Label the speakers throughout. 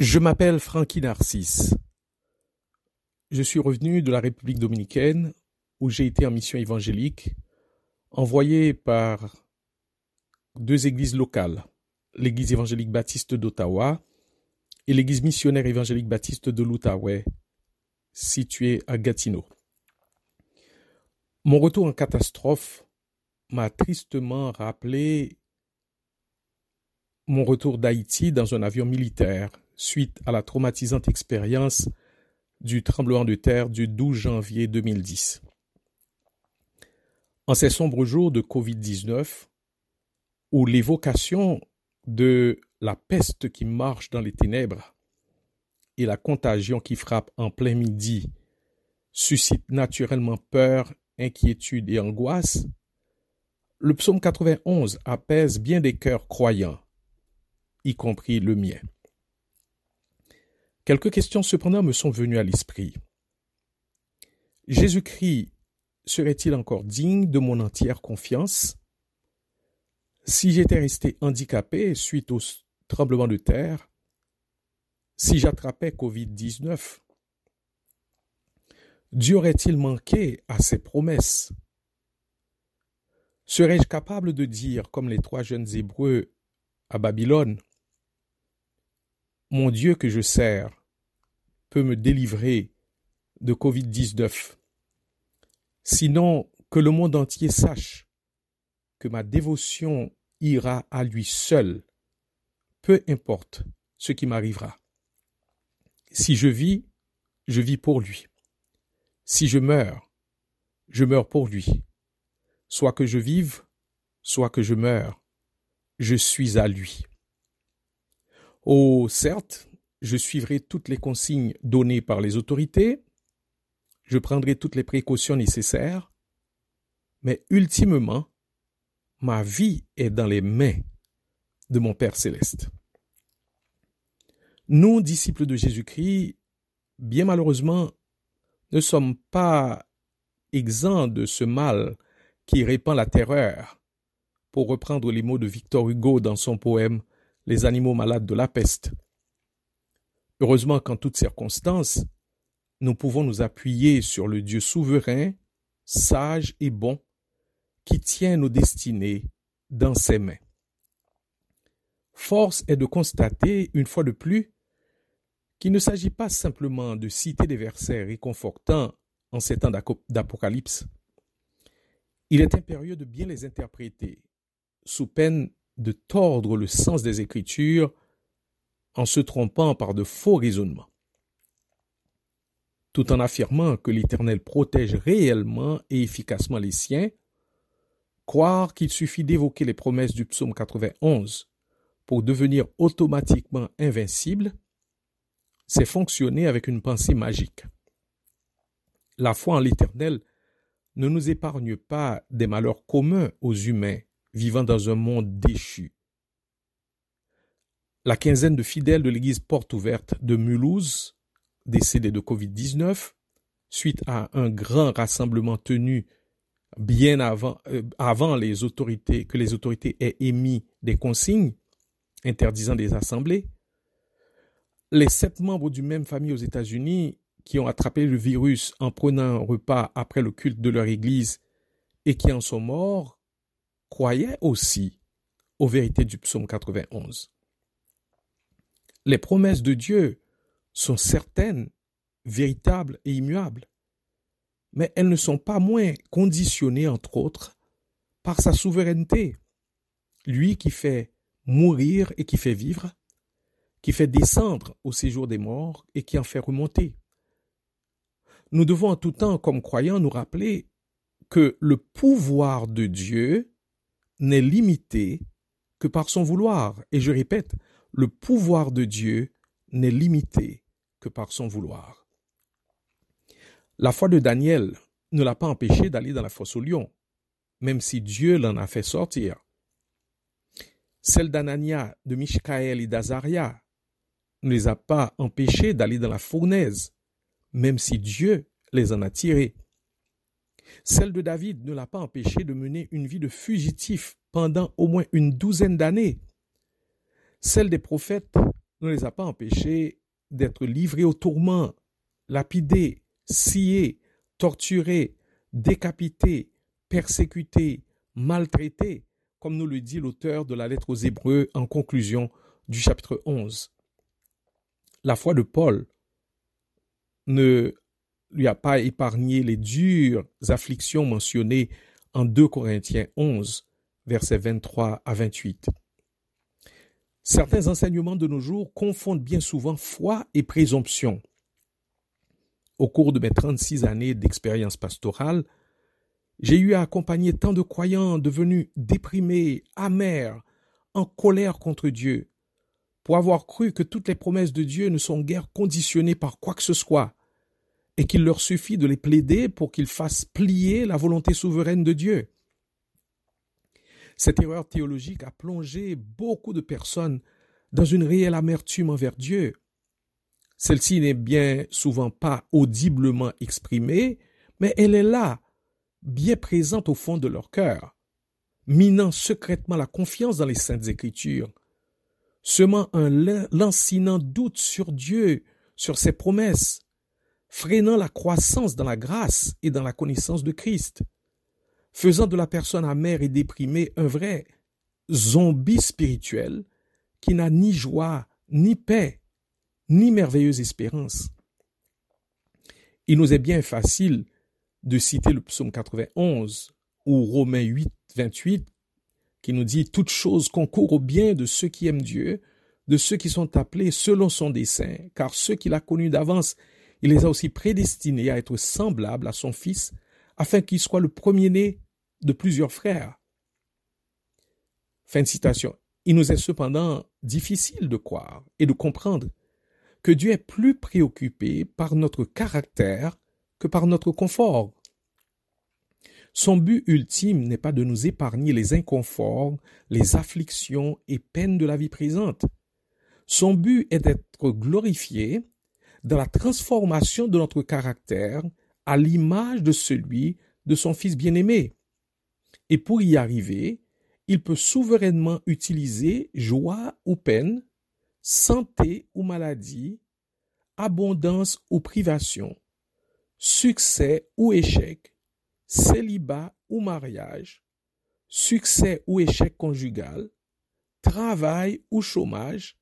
Speaker 1: Je m'appelle Frankie Narcisse. Je suis revenu de la République dominicaine où j'ai été en mission évangélique, envoyé par deux églises locales, l'église évangélique baptiste d'Ottawa et l'église missionnaire évangélique baptiste de l'Outaouais, située à Gatineau. Mon retour en catastrophe m'a tristement rappelé mon retour d'Haïti dans un avion militaire suite à la traumatisante expérience du tremblement de terre du 12 janvier 2010. En ces sombres jours de Covid-19, où l'évocation de la peste qui marche dans les ténèbres et la contagion qui frappe en plein midi suscite naturellement peur, inquiétude et angoisse, le psaume 91 apaise bien des cœurs croyants, y compris le mien. Quelques questions cependant me sont venues à l'esprit. Jésus-Christ serait-il encore digne de mon entière confiance? Si j'étais resté handicapé suite au tremblement de terre, si j'attrapais Covid-19, Dieu aurait-il manqué à ses promesses? Serais-je capable de dire, comme les trois jeunes Hébreux à Babylone, Mon Dieu que je sers peut me délivrer de Covid-19 Sinon, que le monde entier sache que ma dévotion ira à lui seul, peu importe ce qui m'arrivera. Si je vis, je vis pour lui. Si je meurs, je meurs pour lui. Soit que je vive, soit que je meure, je suis à lui. Oh, certes, je suivrai toutes les consignes données par les autorités, je prendrai toutes les précautions nécessaires, mais ultimement, ma vie est dans les mains de mon Père céleste. Nous, disciples de Jésus-Christ, bien malheureusement, ne sommes pas exempts de ce mal qui répand la terreur, pour reprendre les mots de Victor Hugo dans son poème Les animaux malades de la peste. Heureusement qu'en toutes circonstances, nous pouvons nous appuyer sur le Dieu souverain, sage et bon, qui tient nos destinées dans ses mains. Force est de constater, une fois de plus, qu'il ne s'agit pas simplement de citer des versets réconfortants en ces temps d'Apocalypse. Il est impérieux de bien les interpréter, sous peine de tordre le sens des Écritures en se trompant par de faux raisonnements tout en affirmant que l'Éternel protège réellement et efficacement les siens, croire qu'il suffit d'évoquer les promesses du psaume 91 pour devenir automatiquement invincible, c'est fonctionner avec une pensée magique. La foi en l'Éternel ne nous épargne pas des malheurs communs aux humains vivant dans un monde déchu. La quinzaine de fidèles de l'église porte ouverte de Mulhouse décédé de Covid-19 suite à un grand rassemblement tenu bien avant, euh, avant les autorités, que les autorités aient émis des consignes interdisant des assemblées. Les sept membres d'une même famille aux États-Unis qui ont attrapé le virus en prenant un repas après le culte de leur église et qui en sont morts croyaient aussi aux vérités du psaume 91. Les promesses de Dieu sont certaines, véritables et immuables, mais elles ne sont pas moins conditionnées, entre autres, par sa souveraineté. Lui qui fait mourir et qui fait vivre, qui fait descendre au séjour des morts et qui en fait remonter. Nous devons en tout temps, comme croyants, nous rappeler que le pouvoir de Dieu n'est limité que par son vouloir. Et je répète, le pouvoir de Dieu n'est limité que par son vouloir. La foi de Daniel ne l'a pas empêché d'aller dans la fosse au lion, même si Dieu l'en a fait sortir. Celle d'Anania, de Mishkaël et d'Azaria ne les a pas empêchés d'aller dans la fournaise, même si Dieu les en a tirés. Celle de David ne l'a pas empêché de mener une vie de fugitif pendant au moins une douzaine d'années. Celle des prophètes ne les a pas empêchés d'être livrés au tourment, lapidés, sciés, torturés, décapités, persécutés, maltraités, comme nous le dit l'auteur de la lettre aux Hébreux en conclusion du chapitre 11. La foi de Paul ne lui a pas épargné les dures afflictions mentionnées en 2 Corinthiens 11, versets 23 à 28. Certains enseignements de nos jours confondent bien souvent foi et présomption. Au cours de mes 36 années d'expérience pastorale, j'ai eu à accompagner tant de croyants devenus déprimés, amers, en colère contre Dieu, pour avoir cru que toutes les promesses de Dieu ne sont guère conditionnées par quoi que ce soit, et qu'il leur suffit de les plaider pour qu'ils fassent plier la volonté souveraine de Dieu. Cette erreur théologique a plongé beaucoup de personnes dans une réelle amertume envers Dieu. Celle-ci n'est bien souvent pas audiblement exprimée, mais elle est là, bien présente au fond de leur cœur, minant secrètement la confiance dans les saintes écritures, semant un lancinant doute sur Dieu, sur ses promesses, freinant la croissance dans la grâce et dans la connaissance de Christ, faisant de la personne amère et déprimée un vrai zombie spirituel qui n'a ni joie, ni paix, ni merveilleuse espérance. Il nous est bien facile de citer le psaume 91 ou Romains 8, 28, qui nous dit Toute chose concourt au bien de ceux qui aiment Dieu, de ceux qui sont appelés selon son dessein, car ceux qu'il a connus d'avance, il les a aussi prédestinés à être semblables à son Fils, afin qu'il soit le premier-né de plusieurs frères. Fin de citation. Il nous est cependant difficile de croire et de comprendre que Dieu est plus préoccupé par notre caractère que par notre confort. Son but ultime n'est pas de nous épargner les inconforts, les afflictions et peines de la vie présente. Son but est d'être glorifié dans la transformation de notre caractère à l'image de celui de son Fils bien-aimé. Et pour y arriver, il peut souverainement utiliser joie ou peine, santé ou maladie, abondance ou privation, succès ou échec, célibat ou mariage, succès ou échec conjugal, travail ou chômage,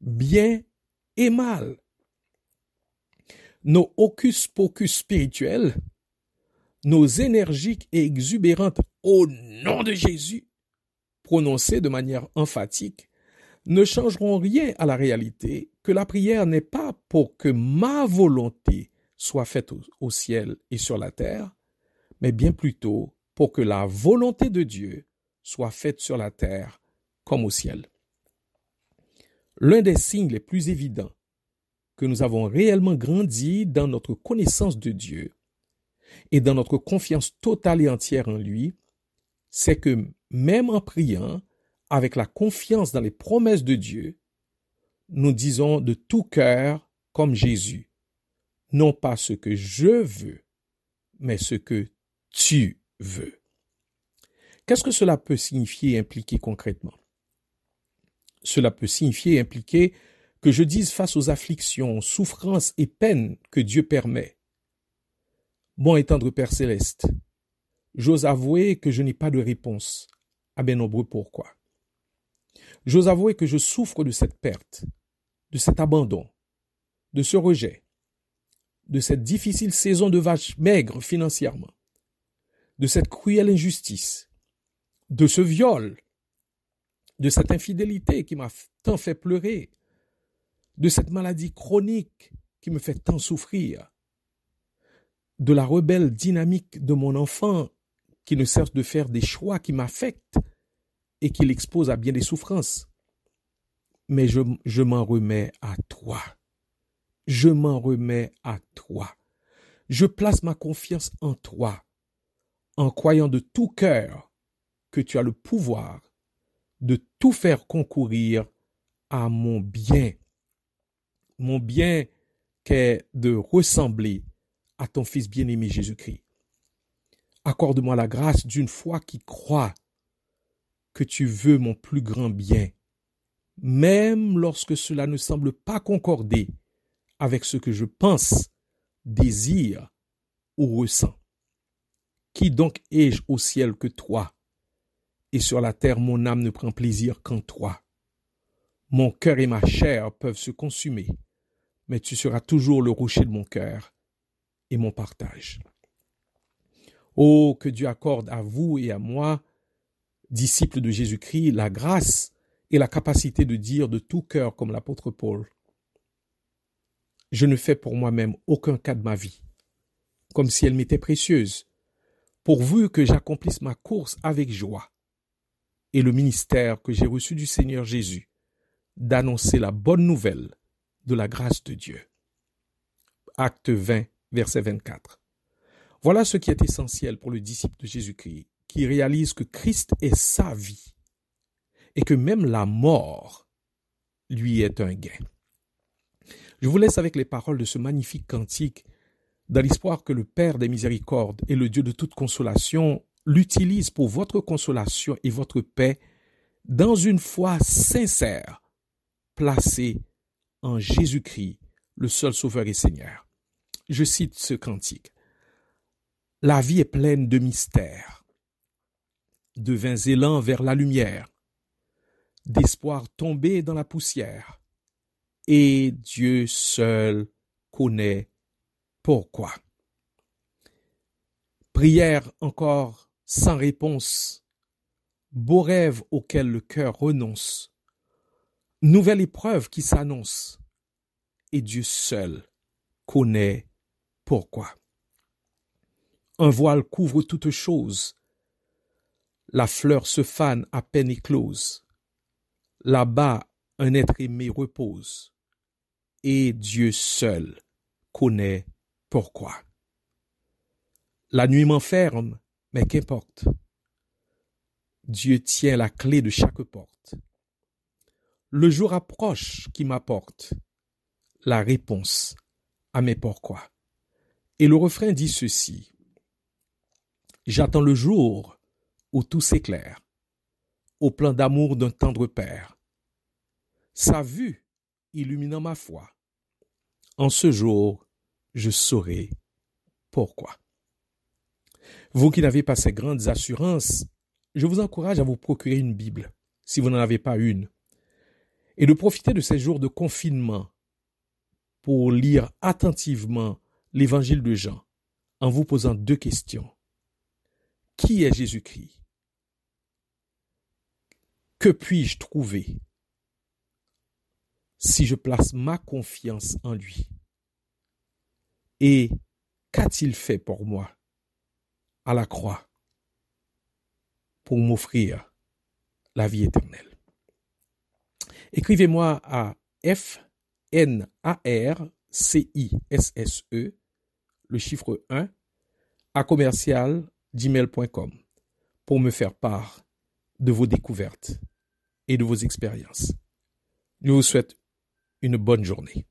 Speaker 1: bien et mal nos hocus pocus spirituels, nos énergiques et exubérantes au nom de Jésus, prononcées de manière emphatique, ne changeront rien à la réalité que la prière n'est pas pour que ma volonté soit faite au, ciel et sur la terre, mais bien plutôt pour que la volonté de Dieu soit faite sur la terre comme au ciel. L'un des signes les plus évidents que nous avons réellement grandi dans notre connaissance de Dieu et dans notre confiance totale et entière en lui, c'est que même en priant, avec la confiance dans les promesses de Dieu, nous disons de tout cœur comme Jésus, non pas ce que je veux, mais ce que tu veux. Qu'est-ce que cela peut signifier et impliquer concrètement? Cela peut signifier et impliquer que je dise face aux afflictions, souffrances et peines que Dieu permet. Bon et Père céleste, j'ose avouer que je n'ai pas de réponse à bien nombreux pourquoi. J'ose avouer que je souffre de cette perte, de cet abandon, de ce rejet, de cette difficile saison de vaches maigres financièrement, de cette cruelle injustice, de ce viol, de cette infidélité qui m'a tant fait pleurer, de cette maladie chronique qui me fait tant souffrir, de la rebelle dynamique de mon enfant qui ne cesse de faire des choix qui m'affectent et qui l'expose à bien des souffrances. mais je, je m'en remets à toi. Je m'en remets à toi. Je place ma confiance en toi, en croyant de tout cœur que tu as le pouvoir de tout faire concourir à mon bien. Mon bien qu'est de ressembler à ton Fils bien-aimé Jésus-Christ. Accorde-moi la grâce d'une foi qui croit que tu veux mon plus grand bien, même lorsque cela ne semble pas concorder avec ce que je pense, désire ou ressens. Qui donc ai-je au ciel que toi? Et sur la terre mon âme ne prend plaisir qu'en toi. Mon cœur et ma chair peuvent se consumer, mais tu seras toujours le rocher de mon cœur et mon partage. Oh, que Dieu accorde à vous et à moi, disciples de Jésus-Christ, la grâce et la capacité de dire de tout cœur comme l'apôtre Paul, je ne fais pour moi-même aucun cas de ma vie, comme si elle m'était précieuse, pourvu que j'accomplisse ma course avec joie et le ministère que j'ai reçu du Seigneur Jésus, d'annoncer la bonne nouvelle de la grâce de Dieu. Acte 20, verset 24. Voilà ce qui est essentiel pour le disciple de Jésus-Christ, qui réalise que Christ est sa vie et que même la mort lui est un gain. Je vous laisse avec les paroles de ce magnifique cantique, dans l'espoir que le Père des miséricordes et le Dieu de toute consolation l'utilise pour votre consolation et votre paix dans une foi sincère, placée en Jésus-Christ, le seul Sauveur et Seigneur. Je cite ce cantique. La vie est pleine de mystères, de vins élans vers la lumière, d'espoir tombé dans la poussière, et Dieu seul connaît pourquoi. Prière encore sans réponse, beau rêve auquel le cœur renonce, nouvelle épreuve qui s'annonce, et Dieu seul connaît pourquoi. Un voile couvre toute chose, la fleur se fane à peine éclose, là-bas un être aimé repose, et Dieu seul connaît pourquoi. La nuit m'enferme, mais qu'importe. Dieu tient la clé de chaque porte. Le jour approche qui m'apporte la réponse à mes pourquoi. Et le refrain dit ceci. J'attends le jour où tout s'éclaire, au plan d'amour d'un tendre père. Sa vue illuminant ma foi. En ce jour, je saurai pourquoi. Vous qui n'avez pas ces grandes assurances, je vous encourage à vous procurer une Bible, si vous n'en avez pas une, et de profiter de ces jours de confinement pour lire attentivement l'évangile de Jean en vous posant deux questions. Qui est Jésus-Christ? Que puis-je trouver si je place ma confiance en lui? Et qu'a-t-il fait pour moi à la croix pour m'offrir la vie éternelle? Écrivez-moi à F N-A-R-C-I-S-S-E, le chiffre 1, à commercial gmail.com pour me faire part de vos découvertes et de vos expériences. Je vous souhaite une bonne journée.